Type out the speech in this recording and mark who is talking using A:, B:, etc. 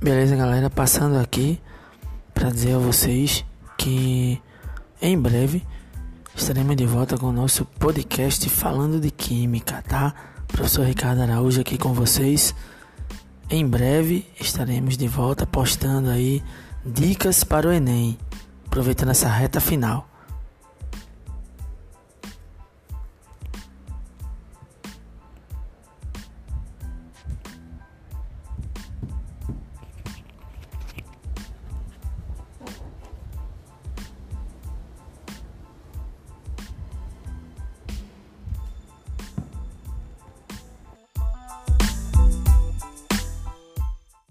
A: Beleza, galera? Passando aqui para dizer a vocês que em breve estaremos de volta com o nosso podcast falando de química, tá? Professor Ricardo Araújo aqui com vocês. Em breve estaremos de volta postando aí dicas para o Enem, aproveitando essa reta final.